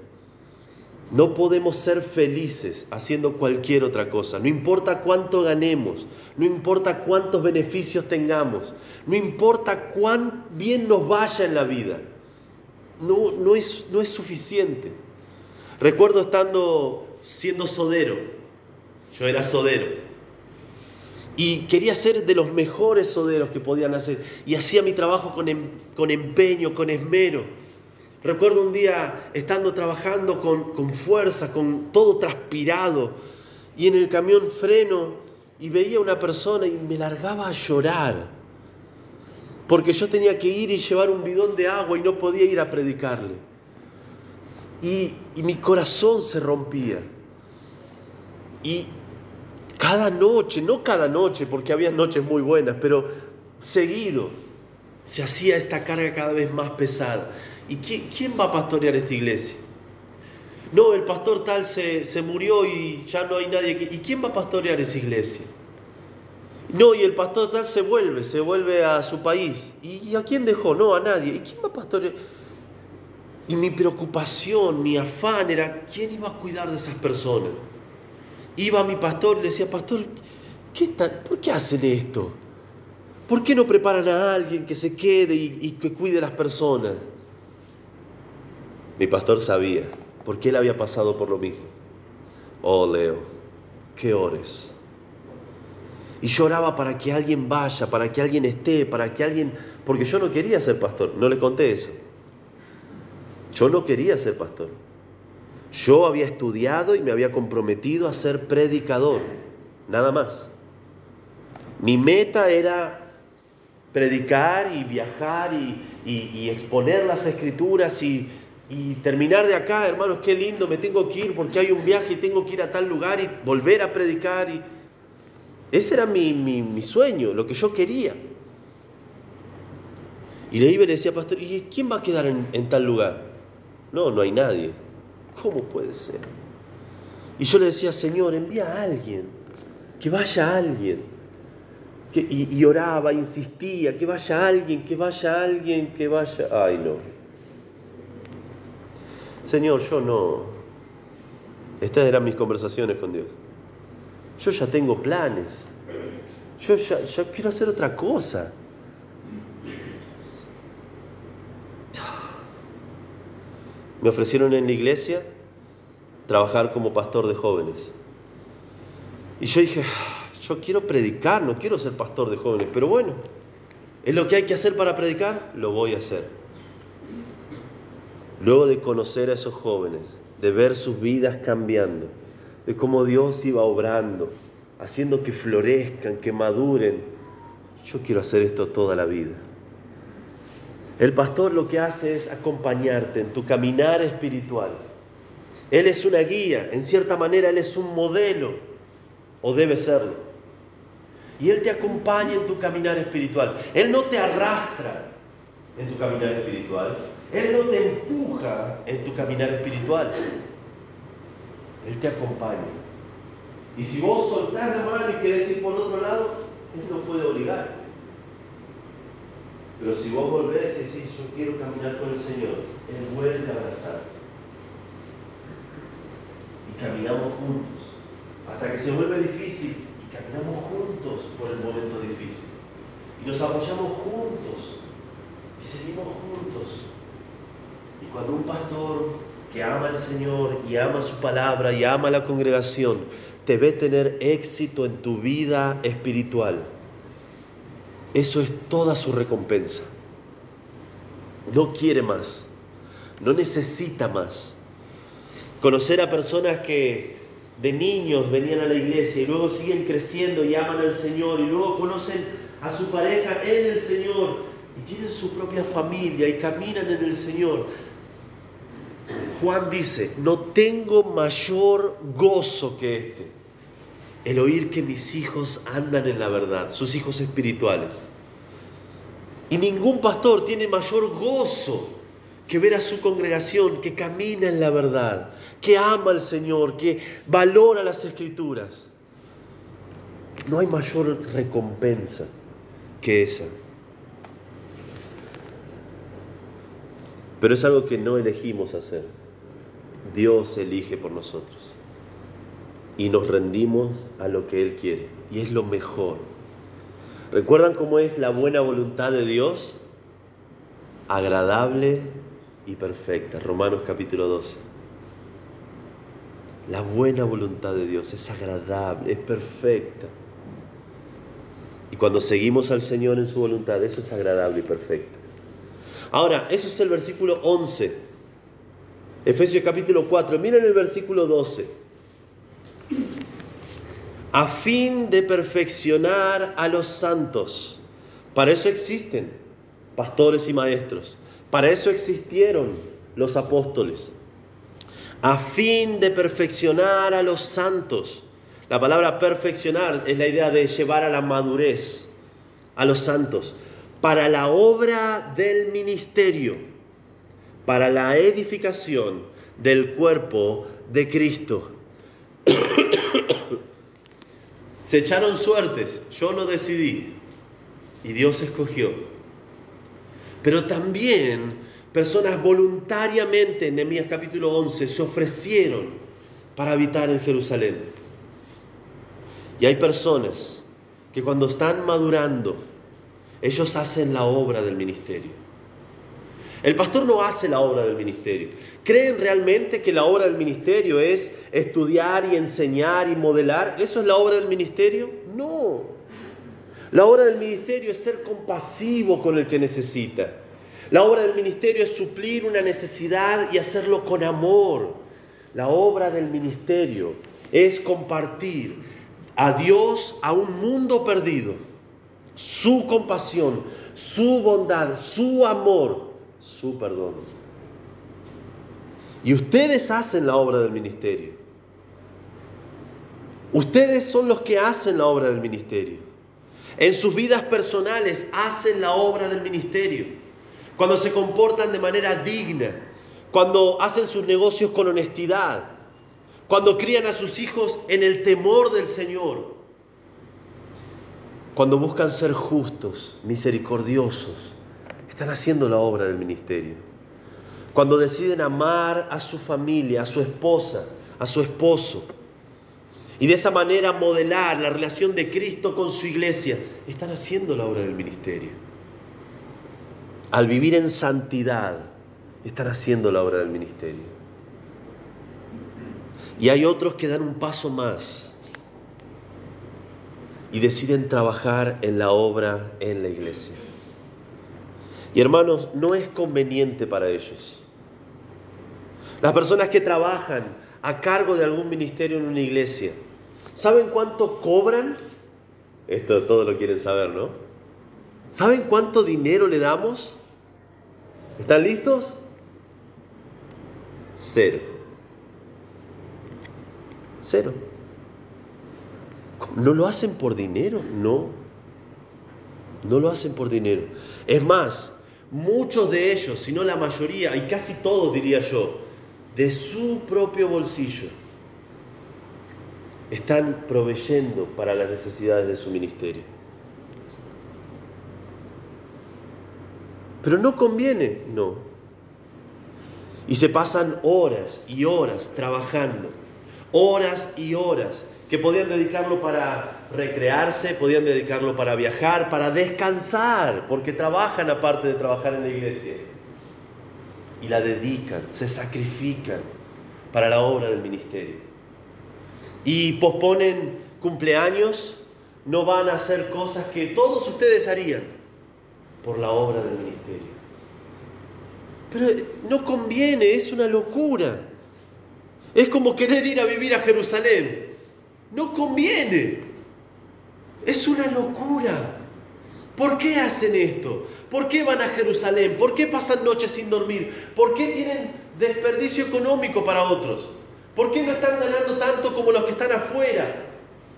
No podemos ser felices haciendo cualquier otra cosa. No importa cuánto ganemos, no importa cuántos beneficios tengamos, no importa cuán bien nos vaya en la vida no, no, es, no es suficiente. Recuerdo estando siendo sodero, yo era sodero, y quería ser de los mejores soderos que podían hacer, y hacía mi trabajo con, em, con empeño, con esmero. Recuerdo un día estando trabajando con, con fuerza, con todo transpirado, y en el camión freno y veía a una persona y me largaba a llorar porque yo tenía que ir y llevar un bidón de agua y no podía ir a predicarle. Y, mi corazón se rompía. Y cada noche, no cada noche, porque había noches muy buenas, pero seguido se hacía esta carga cada vez más pesada. ¿Y quién, quién va a pastorear esta iglesia? No, el pastor tal se, se murió y ya no hay nadie. Que, ¿Y quién va a pastorear esa iglesia? No, y el pastor tal se vuelve, se vuelve a su país. ¿Y a quién dejó? No, a nadie. ¿Y quién va a pastorear? Y mi preocupación, mi afán era, ¿quién iba a cuidar de esas personas? Iba a mi pastor y le decía, pastor, qué, ¿por qué hacen esto? ¿Por qué no preparan a alguien que se quede y, y que cuide a las personas? Mi pastor sabía, porque él había pasado por lo mismo. Oh, Leo, qué ores. Y lloraba para que alguien vaya, para que alguien esté, para que alguien... Porque yo no quería ser pastor, no le conté eso. Yo no quería ser pastor. Yo había estudiado y me había comprometido a ser predicador, nada más. Mi meta era predicar y viajar y, exponer las escrituras y, terminar de acá, hermanos, qué lindo, me tengo que ir porque hay un viaje y tengo que ir a tal lugar y volver a predicar. Y... Ese era mi, sueño, lo que yo quería. Y le iba y le decía, pastor, ¿y quién va a quedar en tal lugar? No, no hay nadie. ¿Cómo puede ser? Y yo le decía, Señor, envía a alguien, que vaya alguien. y, oraba, insistía, que vaya alguien, que vaya alguien, que vaya... Ay, no. Señor, yo no. Estas eran mis conversaciones con Dios. Yo ya tengo planes. Yo ya, quiero hacer otra cosa. Me ofrecieron en la iglesia trabajar como pastor de jóvenes. Y yo dije, yo quiero predicar, no quiero ser pastor de jóvenes, pero bueno, es lo que hay que hacer para predicar, lo voy a hacer. Luego de conocer a esos jóvenes, de ver sus vidas cambiando, de cómo Dios iba obrando, haciendo que florezcan, que maduren, yo quiero hacer esto toda la vida. El pastor lo que hace es acompañarte en tu caminar espiritual. Él es una guía, en cierta manera Él es un modelo, o debe serlo. Y Él te acompaña en tu caminar espiritual. Él no te arrastra en tu caminar espiritual. Él no te empuja en tu caminar espiritual. Él te acompaña. Y si vos soltás la mano y querés ir por otro lado, Él no puede obligar. Pero si vos volvés y decís, yo quiero caminar con el Señor, Él vuelve a abrazar. Y caminamos juntos. Hasta que se vuelve difícil. Y caminamos juntos por el momento difícil. Y nos apoyamos juntos. Y seguimos juntos. Y cuando un pastor que ama al Señor y ama su palabra y ama la congregación, te ve tener éxito en tu vida espiritual, eso es toda su recompensa. No quiere más, no necesita más. Conocer a personas que de niños venían a la iglesia y luego siguen creciendo y aman al Señor y luego conocen a su pareja en el Señor y tienen su propia familia y caminan en el Señor. Juan dice, no tengo mayor gozo que este el oír que mis hijos andan en la verdad, sus hijos espirituales. Y ningún pastor tiene mayor gozo que ver a su congregación que camina en la verdad, que ama al Señor, que valora las escrituras. No hay mayor recompensa que esa. Pero es algo que no elegimos hacer. Dios elige por nosotros y nos rendimos a lo que Él quiere. Y es lo mejor. ¿Recuerdan cómo es la buena voluntad de Dios? Agradable y perfecta. Romanos capítulo 12. La buena voluntad de Dios es agradable, es perfecta. Y cuando seguimos al Señor en su voluntad, eso es agradable y perfecto. Ahora, eso es el versículo 11. Efesios capítulo 4. Miren el versículo 12 a fin de perfeccionar a los santos. Para eso existen pastores y maestros. Para eso existieron los apóstoles. A fin de perfeccionar a los santos. La palabra perfeccionar es la idea de llevar a la madurez a los santos. Para la obra del ministerio. Para la edificación del cuerpo de Cristo se echaron suertes, yo no decidí y Dios escogió. Pero también personas voluntariamente, en Nehemías capítulo 11, se ofrecieron para habitar en Jerusalén. Y hay personas que cuando están madurando, ellos hacen la obra del ministerio. El pastor no hace la obra del ministerio. ¿Creen realmente que la obra del ministerio es estudiar y enseñar y modelar? ¿Eso es la obra del ministerio? No. La obra del ministerio es ser compasivo con el que necesita. La obra del ministerio es suplir una necesidad y hacerlo con amor. La obra del ministerio es compartir a Dios a un mundo perdido, su compasión, su bondad, su amor, su perdón. Y ustedes hacen la obra del ministerio. Ustedes son los que hacen la obra del ministerio. En sus vidas personales hacen la obra del ministerio. Cuando se comportan de manera digna, cuando hacen sus negocios con honestidad, cuando crían a sus hijos en el temor del Señor, cuando buscan ser justos, misericordiosos, están haciendo la obra del ministerio. Cuando deciden amar a su familia, a su esposa, a su esposo, y de esa manera modelar la relación de Cristo con su iglesia, están haciendo la obra del ministerio. Al vivir en santidad, están haciendo la obra del ministerio. Y hay otros que dan un paso más y deciden trabajar en la obra en la iglesia. Y hermanos, no es conveniente para ellos. Las personas que trabajan a cargo de algún ministerio en una iglesia, ¿saben cuánto cobran? Esto todo lo quieren saber, ¿no? ¿Saben cuánto dinero le damos? ¿Están listos? Cero. Cero. ¿No lo hacen por dinero? No. No lo hacen por dinero. Es más, muchos de ellos, si no la mayoría, y casi todos diría yo, de su propio bolsillo, están proveyendo para las necesidades de su ministerio. Pero no conviene, no. Y se pasan horas y horas trabajando, horas y horas, que podían dedicarlo para recrearse, podían dedicarlo para viajar, para descansar, porque trabajan aparte de trabajar en la iglesia. Y la dedican, se sacrifican para la obra del ministerio. Y posponen cumpleaños, no van a hacer cosas que todos ustedes harían por la obra del ministerio. Pero no conviene, es una locura. Es como querer ir a vivir a Jerusalén. No conviene. Es una locura. ¿Por qué hacen esto? ¿Por qué van a Jerusalén? ¿Por qué pasan noches sin dormir? ¿Por qué tienen desperdicio económico para otros? ¿Por qué no están ganando tanto como los que están afuera?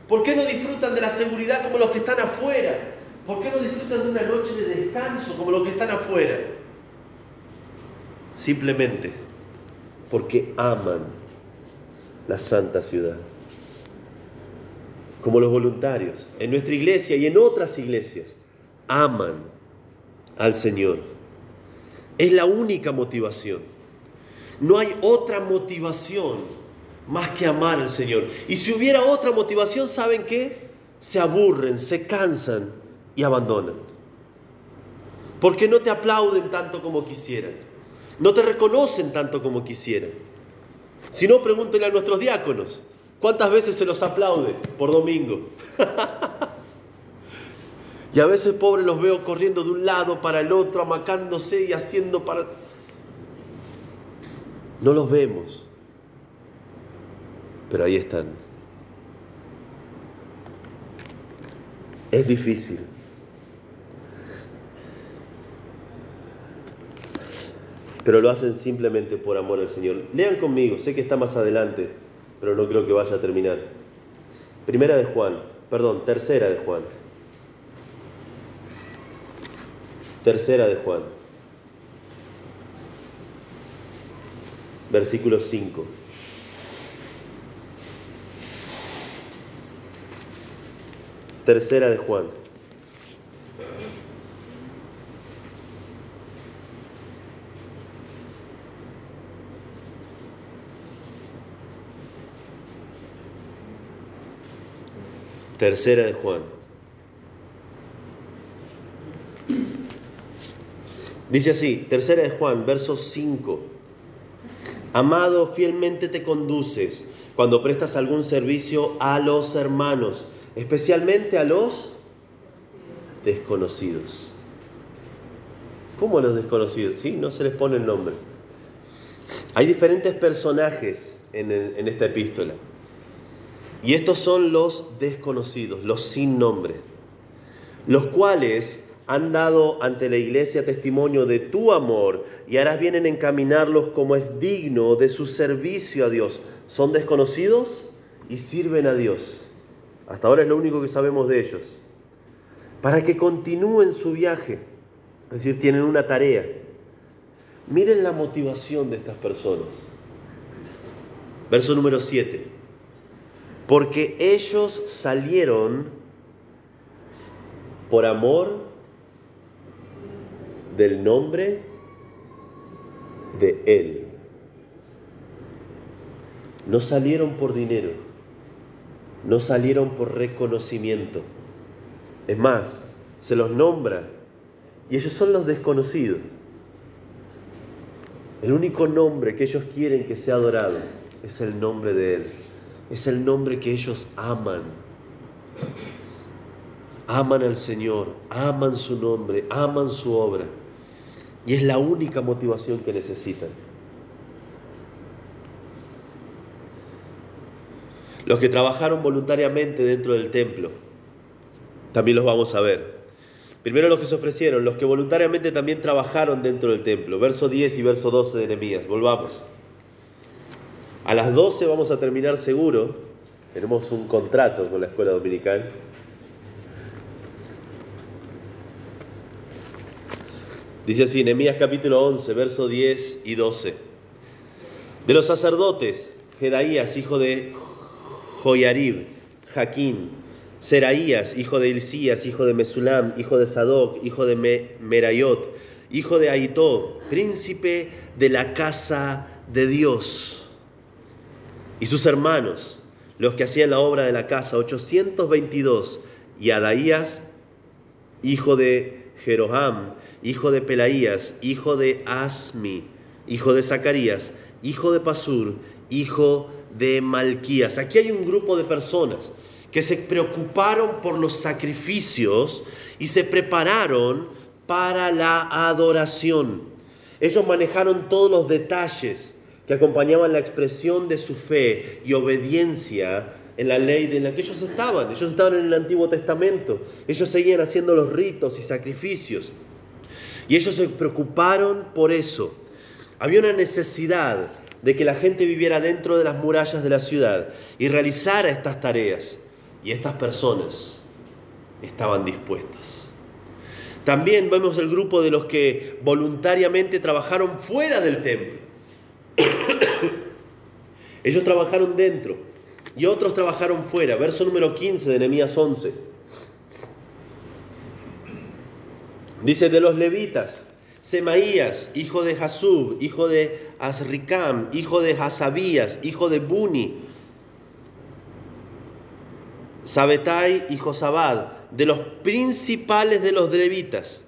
¿Por qué no disfrutan de la seguridad como los que están afuera? ¿Por qué no disfrutan de una noche de descanso como los que están afuera? Simplemente porque aman la santa ciudad. Como los voluntarios en nuestra iglesia y en otras iglesias aman al Señor. Es la única motivación. No hay otra motivación más que amar al Señor. Y si hubiera otra motivación, ¿saben qué? Se aburren, se cansan y abandonan. Porque no te aplauden tanto como quisieran. No te reconocen tanto como quisieran. Si no, pregúntenle a nuestros diáconos. ¿Cuántas veces se los aplaude por domingo? y a veces, pobre, los veo corriendo de un lado para el otro, amacándose y haciendo para... No los vemos. Pero ahí están. Es difícil. pero lo hacen simplemente por amor al Señor. Lean conmigo, sé que está más adelante, pero no creo que vaya a terminar. Primera de Juan, perdón, tercera de Juan. Tercera de Juan. Versículo 5. Tercera de Juan. tercera de Juan. Dice así, tercera de Juan, verso 5. Amado, fielmente te conduces cuando prestas algún servicio a los hermanos, especialmente a los desconocidos. ¿Cómo a los desconocidos? Sí, no se les pone el nombre. Hay diferentes personajes en esta epístola. Y estos son los desconocidos, los sin nombre, los cuales han dado ante la iglesia testimonio de tu amor y ahora vienen a encaminarlos como es digno de su servicio a Dios. Son desconocidos y sirven a Dios. Hasta ahora es lo único que sabemos de ellos. Para que continúen su viaje. Es decir, tienen una tarea. Miren la motivación de estas personas. Verso número 7 porque ellos salieron por amor del nombre de Él. No salieron por dinero, no salieron por reconocimiento. Es más, se los nombra y ellos son los desconocidos. El único nombre que ellos quieren que sea adorado es el nombre de Él. Es el nombre que ellos aman. Aman al Señor, aman su nombre, aman su obra. Y es la única motivación que necesitan. Los que trabajaron voluntariamente dentro del templo, también los vamos a ver. Primero los que se ofrecieron, los que voluntariamente también trabajaron dentro del templo. Verso 10 y verso 12 de Nehemías. Volvamos. A las 12 vamos a terminar seguro. Tenemos un contrato con la escuela dominical. Dice así, Nehemías capítulo 11, verso 10 y 12. De los sacerdotes, Jedaías, hijo de Joyarib, Jaquín, Seraías, hijo de Hilcías, hijo de Mesulam, hijo de Sadoc, hijo de Merayot, hijo de Aitó, príncipe de la casa de Dios y sus hermanos, los que hacían la obra de la casa, 822, y Adaías, hijo de Jeroham, hijo de Pelaías, hijo de Asmi, hijo de Zacarías, hijo de Pasur, hijo de Malquías. Aquí hay un grupo de personas que se preocuparon por los sacrificios y se prepararon para la adoración. Ellos manejaron todos los detalles que acompañaban la expresión de su fe y obediencia en la ley de la que ellos estaban. Ellos estaban en el Antiguo Testamento. Ellos seguían haciendo los ritos y sacrificios. Y ellos se preocuparon por eso. Había una necesidad de que la gente viviera dentro de las murallas de la ciudad y realizara estas tareas. Y estas personas estaban dispuestas. También vemos el grupo de los que voluntariamente trabajaron fuera del templo Ellos trabajaron dentro y otros trabajaron fuera. Verso número 15 de Nehemías 11. Dice de los levitas, Semaías, hijo de Jasub, hijo de Azricam, hijo de Hasabías, hijo de Buni, Sabetai y Josabad, de los principales de los levitas,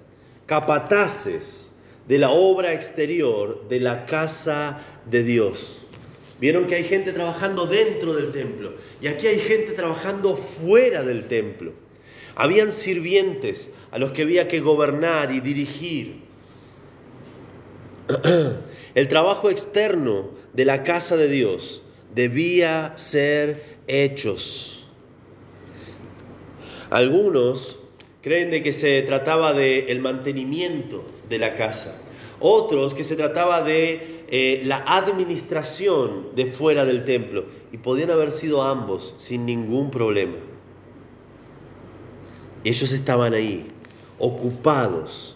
capataces de la obra exterior de la casa de Dios. Vieron que hay gente trabajando dentro del templo y aquí hay gente trabajando fuera del templo. Habían sirvientes a los que había que gobernar y dirigir. El trabajo externo de la casa de Dios debía ser hechos. Algunos creen de que se trataba del el mantenimiento de la casa. Otros que se trataba de eh, la administración de fuera del templo. Y podían haber sido ambos sin ningún problema. Ellos estaban ahí, ocupados,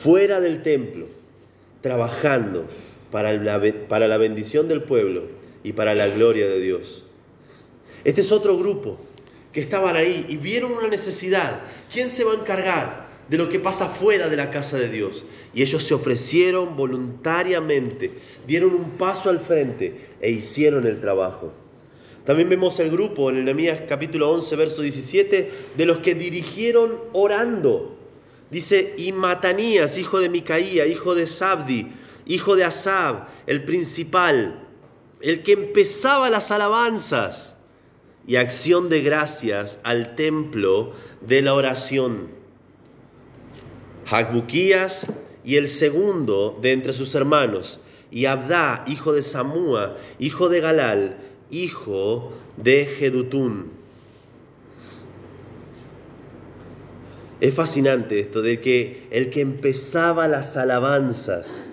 fuera del templo, trabajando para la, para la bendición del pueblo y para la gloria de Dios. Este es otro grupo que estaban ahí y vieron una necesidad. ¿Quién se va a encargar? De lo que pasa fuera de la casa de Dios. Y ellos se ofrecieron voluntariamente, dieron un paso al frente e hicieron el trabajo. También vemos el grupo en Nehemías capítulo 11, verso 17, de los que dirigieron orando. Dice, y Matanías, hijo de Micaía, hijo de Sabdi, hijo de Asab, el principal, el que empezaba las alabanzas y acción de gracias al templo de la oración. Jacbuquías y el segundo de entre sus hermanos, y Abdá, hijo de Samúa, hijo de Galal, hijo de Jedutún. Es fascinante esto de que el que empezaba las alabanzas,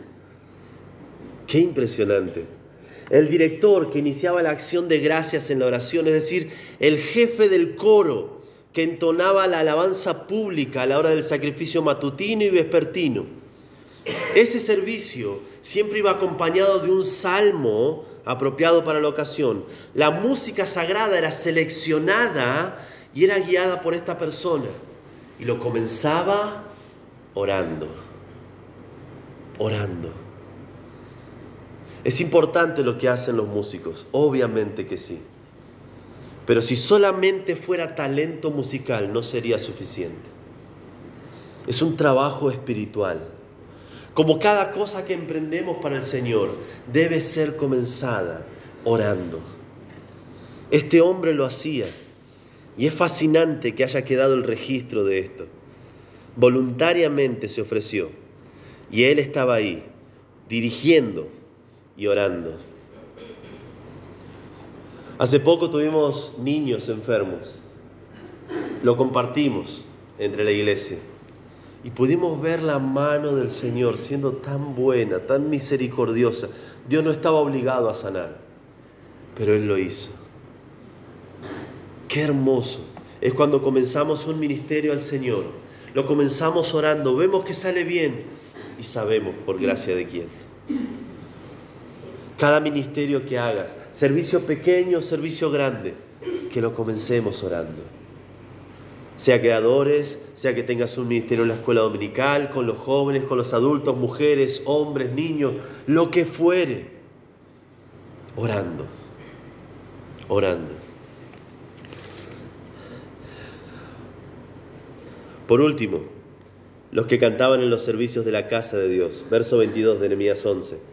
qué impresionante. El director que iniciaba la acción de gracias en la oración, es decir, el jefe del coro que entonaba la alabanza pública a la hora del sacrificio matutino y vespertino. Ese servicio siempre iba acompañado de un salmo apropiado para la ocasión. La música sagrada era seleccionada y era guiada por esta persona y lo comenzaba orando, orando. Es importante lo que hacen los músicos, obviamente que sí. Pero si solamente fuera talento musical no sería suficiente. Es un trabajo espiritual. Como cada cosa que emprendemos para el Señor debe ser comenzada orando. Este hombre lo hacía. Y es fascinante que haya quedado el registro de esto. Voluntariamente se ofreció. Y él estaba ahí, dirigiendo y orando. Hace poco tuvimos niños enfermos. Lo compartimos entre la iglesia. Y pudimos ver la mano del Señor siendo tan buena, tan misericordiosa. Dios no estaba obligado a sanar, pero Él lo hizo. Qué hermoso es cuando comenzamos un ministerio al Señor. Lo comenzamos orando, vemos que sale bien y sabemos por gracia de quién. Cada ministerio que hagas, servicio pequeño, servicio grande, que lo comencemos orando. Sea que adores, sea que tengas un ministerio en la escuela dominical, con los jóvenes, con los adultos, mujeres, hombres, niños, lo que fuere. Orando, orando. Por último, los que cantaban en los servicios de la casa de Dios. Verso 22 de Nehemías 11.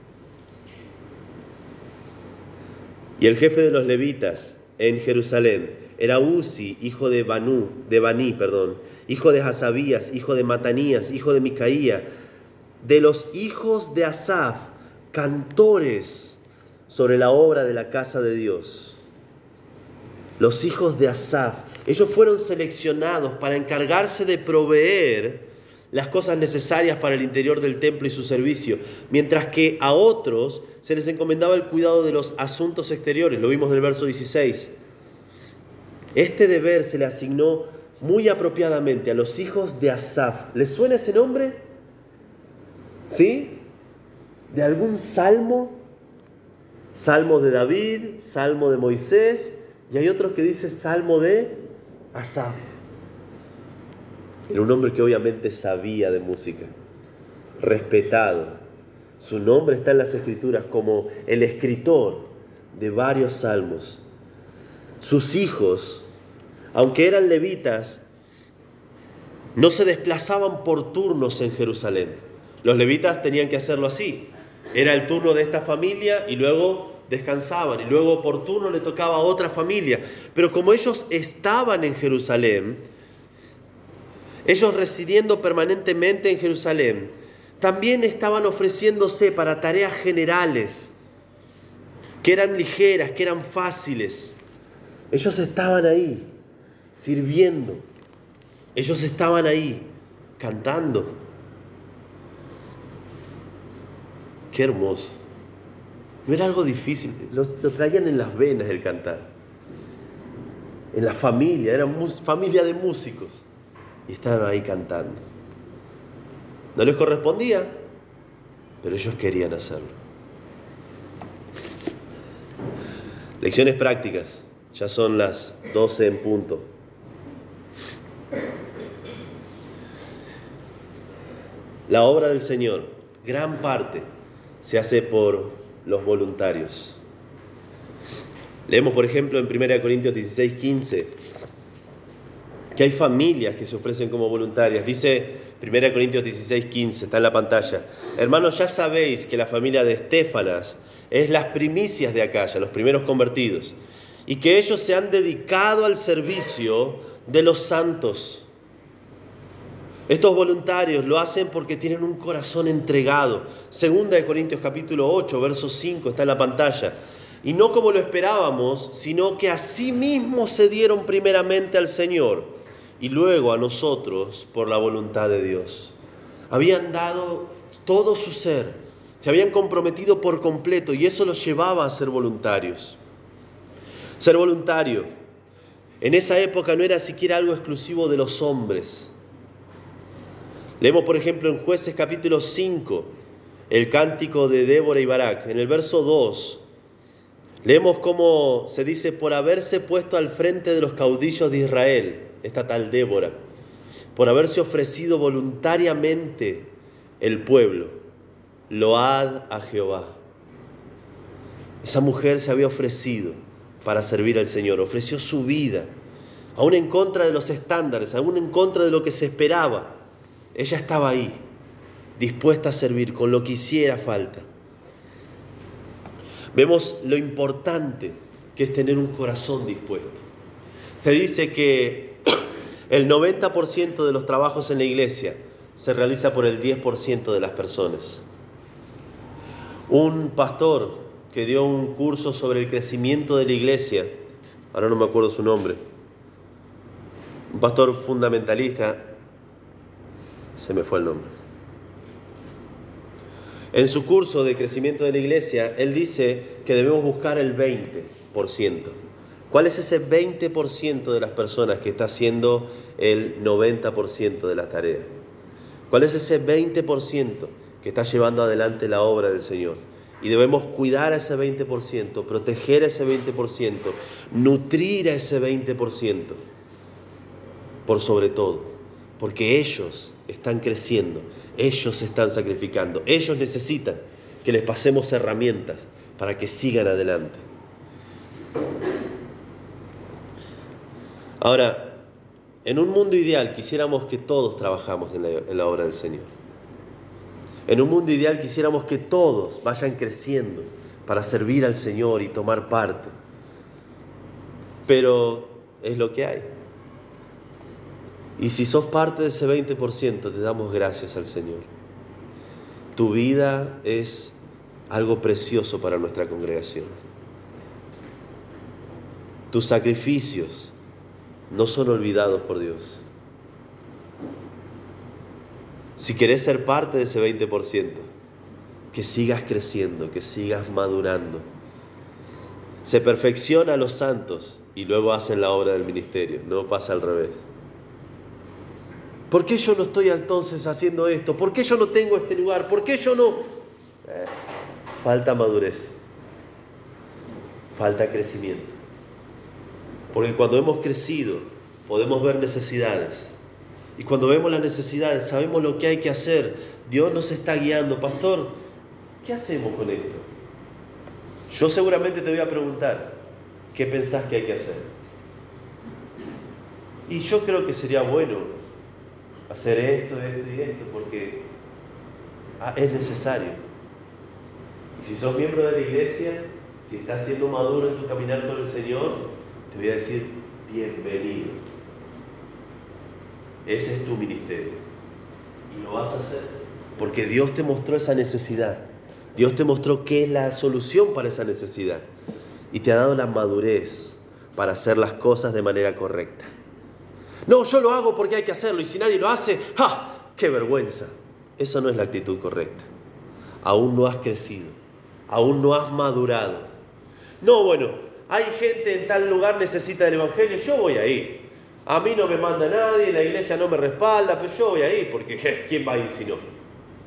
Y el jefe de los levitas en Jerusalén era Uzi, hijo de Banú, de Baní, perdón, hijo de Hasabías, hijo de Matanías, hijo de Micaía, de los hijos de Asaf, cantores sobre la obra de la casa de Dios. Los hijos de Asaf, ellos fueron seleccionados para encargarse de proveer las cosas necesarias para el interior del templo y su servicio, mientras que a otros se les encomendaba el cuidado de los asuntos exteriores, lo vimos en el verso 16. Este deber se le asignó muy apropiadamente a los hijos de Asaf. ¿Les suena ese nombre? ¿Sí? ¿De algún salmo? Salmo de David, salmo de Moisés, y hay otros que dice salmo de Asaf. Era un hombre que obviamente sabía de música, respetado. Su nombre está en las escrituras como el escritor de varios salmos. Sus hijos, aunque eran levitas, no se desplazaban por turnos en Jerusalén. Los levitas tenían que hacerlo así. Era el turno de esta familia y luego descansaban y luego por turno le tocaba a otra familia. Pero como ellos estaban en Jerusalén, ellos residiendo permanentemente en Jerusalén, también estaban ofreciéndose para tareas generales, que eran ligeras, que eran fáciles. Ellos estaban ahí, sirviendo. Ellos estaban ahí, cantando. Qué hermoso. No era algo difícil, lo, traían en las venas el cantar. En la familia, eran familia de músicos. Y estaban ahí cantando. No les correspondía, pero ellos querían hacerlo. Lecciones prácticas. Ya son las 12 en punto. La obra del Señor, gran parte, se hace por los voluntarios. Leemos, por ejemplo, en 1 Corintios 16, 15, que hay familias que se ofrecen como voluntarias. Dice 1 Corintios 16, 15, está en la pantalla. Hermanos, ya sabéis que la familia de Estefanas es las primicias de Acaya, los primeros convertidos, y que ellos se han dedicado al servicio de los santos. Estos voluntarios lo hacen porque tienen un corazón entregado. Segunda de Corintios capítulo 8, verso 5 está en la pantalla. Y no como lo esperábamos, sino que a sí mismos se dieron primeramente al Señor y luego a nosotros por la voluntad de Dios. Habían dado todo su ser, se habían comprometido por completo y eso los llevaba a ser voluntarios. Ser voluntario en esa época no era siquiera algo exclusivo de los hombres. Leemos, por ejemplo, en Jueces capítulo 5, el cántico de Débora y Barak. En el verso 2, leemos cómo se dice, por haberse puesto al frente de los caudillos de Israel, esta tal Débora, por haberse ofrecido voluntariamente el pueblo, load a Jehová. Esa mujer se había ofrecido para servir al Señor, ofreció su vida, aún en contra de los estándares, aún en contra de lo que se esperaba ella estaba ahí, dispuesta a servir con lo que hiciera falta. Vemos lo importante que es tener un corazón dispuesto. Se dice que el 90% de los trabajos en la iglesia se realiza por el 10% de las personas. Un pastor que dio un curso sobre el crecimiento de la iglesia, ahora no me acuerdo su nombre, un pastor fundamentalista, se me fue el nombre. En su curso de crecimiento de la iglesia, él dice que debemos buscar el 20%. ¿Cuál es ese 20% de las personas que está haciendo el 90% de la tarea? ¿Cuál es ese 20% que está llevando adelante la obra del Señor? Y debemos cuidar a ese 20%, proteger a ese 20%, nutrir a ese 20%, por sobre todo, porque ellos están creciendo, ellos están sacrificando, ellos necesitan que les pasemos herramientas para que sigan adelante. Ahora, en un mundo ideal quisiéramos que todos trabajamos en la, en la obra del Señor. En un mundo ideal quisiéramos que todos vayan creciendo para servir al Señor y tomar parte. Pero es lo que hay. Y si sos parte de ese 20%, te damos gracias al Señor. Tu vida es algo precioso para nuestra congregación. Tus sacrificios no son olvidados por Dios. Si querés ser parte de ese 20%, que sigas creciendo, que sigas madurando. Se perfecciona a los santos y luego hacen la obra del ministerio, no pasa al revés. ¿Por qué yo no estoy entonces haciendo esto? ¿Por qué yo no tengo este lugar? ¿Por qué yo no...? Eh, falta madurez. Falta crecimiento. Porque cuando hemos crecido podemos ver necesidades. Y cuando vemos las necesidades sabemos lo que hay que hacer. Dios nos está guiando. Pastor, ¿qué hacemos con esto? Yo seguramente te voy a preguntar, ¿qué pensás que hay que hacer? Y yo creo que sería bueno hacer esto, esto y esto, porque ah, es necesario. Y si sos miembro de la iglesia, si estás siendo maduro en tu caminar con el Señor, te voy a decir, bienvenido. Ese es tu ministerio. Y lo vas a hacer. Porque Dios te mostró esa necesidad. Dios te mostró qué es la solución para esa necesidad. Y te ha dado la madurez para hacer las cosas de manera correcta. No, yo lo hago porque hay que hacerlo y si nadie lo hace, ¡ja! ¡Qué vergüenza! Eso no es la actitud correcta. Aún no has crecido, aún no has madurado. No, bueno, hay gente en tal lugar necesita del Evangelio, yo voy ahí. A mí no me manda nadie, la iglesia no me respalda, pero yo voy ahí porque ¿quién va a ir si no?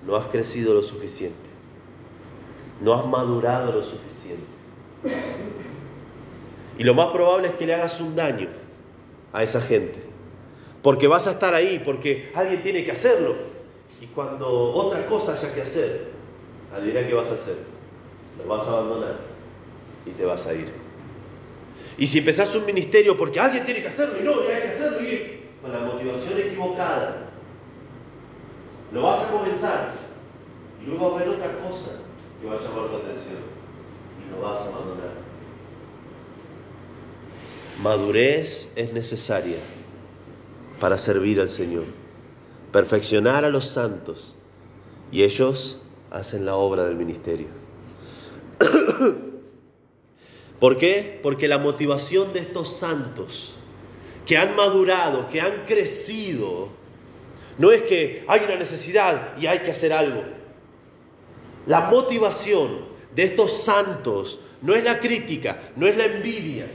No has crecido lo suficiente. No has madurado lo suficiente. Y lo más probable es que le hagas un daño a esa gente porque vas a estar ahí, porque alguien tiene que hacerlo. Y cuando otra cosa haya que hacer, adivina qué vas a hacer. Lo vas a abandonar y te vas a ir. Y si empezás un ministerio porque alguien tiene que hacerlo y no, y hay que hacerlo y con la motivación equivocada, Lo vas a comenzar y luego va a haber otra cosa que va a llamar tu atención y lo vas a abandonar. Madurez es necesaria para servir al Señor, perfeccionar a los santos y ellos hacen la obra del ministerio. ¿Por qué? Porque la motivación de estos santos que han madurado, que han crecido, no es que hay una necesidad y hay que hacer algo. La motivación de estos santos no es la crítica, no es la envidia.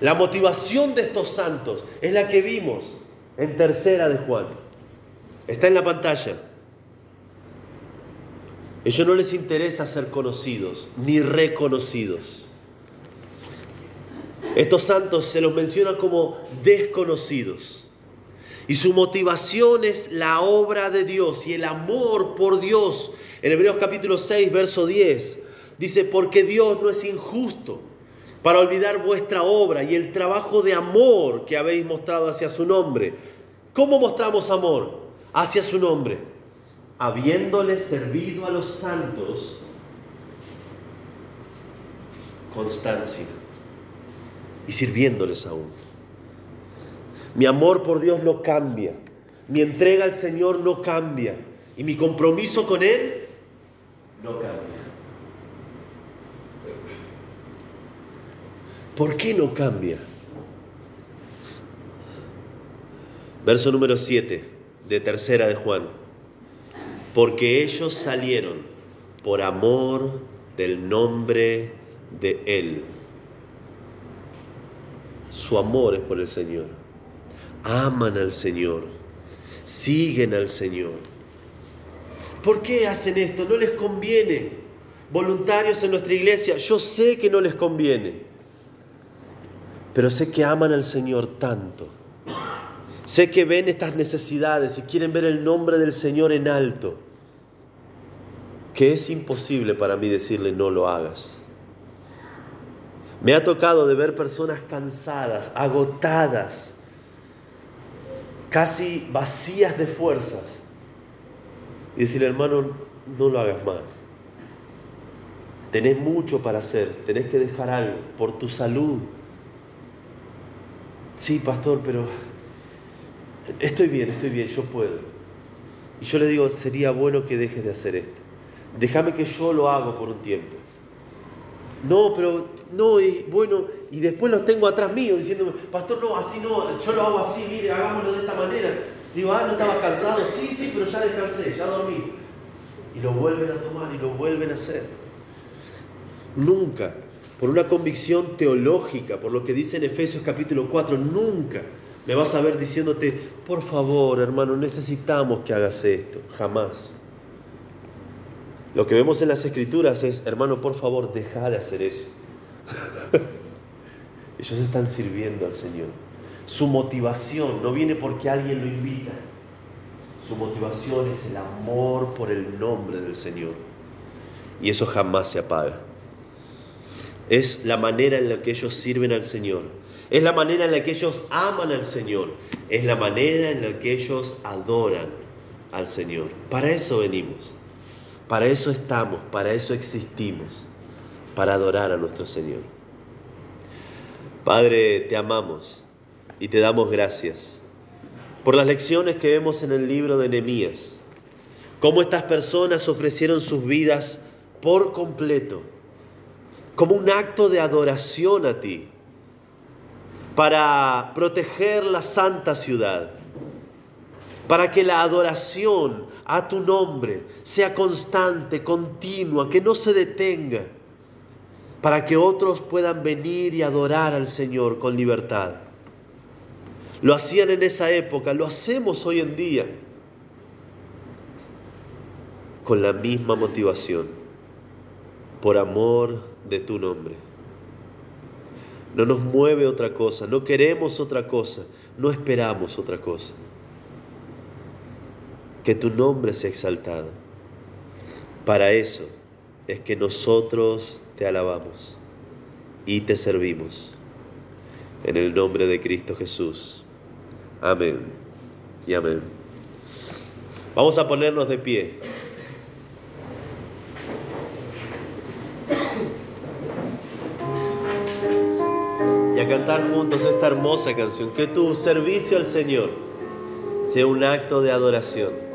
La motivación de estos santos es la que vimos en tercera de Juan. Está en la pantalla. Ellos no les interesa ser conocidos ni reconocidos. Estos santos se los menciona como desconocidos. Y su motivación es la obra de Dios y el amor por Dios. En Hebreos capítulo 6, verso 10, dice, porque Dios no es injusto para olvidar vuestra obra y el trabajo de amor que habéis mostrado hacia su nombre. ¿Cómo mostramos amor hacia su nombre? Habiéndole servido a los santos constancia y sirviéndoles aún. Mi amor por Dios no cambia, mi entrega al Señor no cambia y mi compromiso con Él no cambia. ¿Por qué no cambia? Verso número 7 de tercera de Juan. Porque ellos salieron por amor del nombre de Él su amor es por el Señor. Aman al Señor. Siguen al Señor. ¿Por qué hacen esto? No les conviene. Voluntarios en nuestra iglesia, yo sé que no les conviene. Pero sé que aman al Señor tanto. Sé que ven estas necesidades y quieren ver el nombre del Señor en alto. Que es imposible para mí decirle no lo hagas. Me ha tocado de ver personas cansadas, agotadas, casi vacías de fuerzas. Y decirle, hermano, no lo hagas más. Tenés mucho para hacer, tenés que dejar algo por tu salud. Sí, pastor, pero estoy bien, estoy bien, yo puedo. Y yo le digo, sería bueno que dejes de hacer esto. Déjame que yo lo hago por un tiempo. No, pero no, y bueno, y después los tengo atrás mío diciéndome, pastor, no, así no, yo lo hago así, mire, hagámoslo de esta manera. Digo, ah, no estaba cansado, sí, sí, pero ya descansé, ya dormí. Y lo vuelven a tomar y lo vuelven a hacer. Nunca, por una convicción teológica, por lo que dice en Efesios capítulo 4, nunca me vas a ver diciéndote, por favor, hermano, necesitamos que hagas esto. Jamás. Lo que vemos en las escrituras es, hermano, por favor, deja de hacer eso. Ellos están sirviendo al Señor. Su motivación no viene porque alguien lo invita. Su motivación es el amor por el nombre del Señor. Y eso jamás se apaga. Es la manera en la que ellos sirven al Señor. Es la manera en la que ellos aman al Señor. Es la manera en la que ellos adoran al Señor. Para eso venimos. Para eso estamos, para eso existimos, para adorar a nuestro Señor. Padre, te amamos y te damos gracias por las lecciones que vemos en el libro de Nehemías. Cómo estas personas ofrecieron sus vidas por completo, como un acto de adoración a ti, para proteger la santa ciudad, para que la adoración a tu nombre sea constante, continua, que no se detenga, para que otros puedan venir y adorar al Señor con libertad. Lo hacían en esa época, lo hacemos hoy en día con la misma motivación, por amor de tu nombre. No nos mueve otra cosa, no queremos otra cosa, no esperamos otra cosa que tu nombre sea exaltado. Para eso es que nosotros te alabamos y te servimos. En el nombre de Cristo Jesús. Amén y amén. Vamos a ponernos de pie. Y a cantar juntos esta hermosa canción. Que tu servicio al Señor sea un acto de adoración.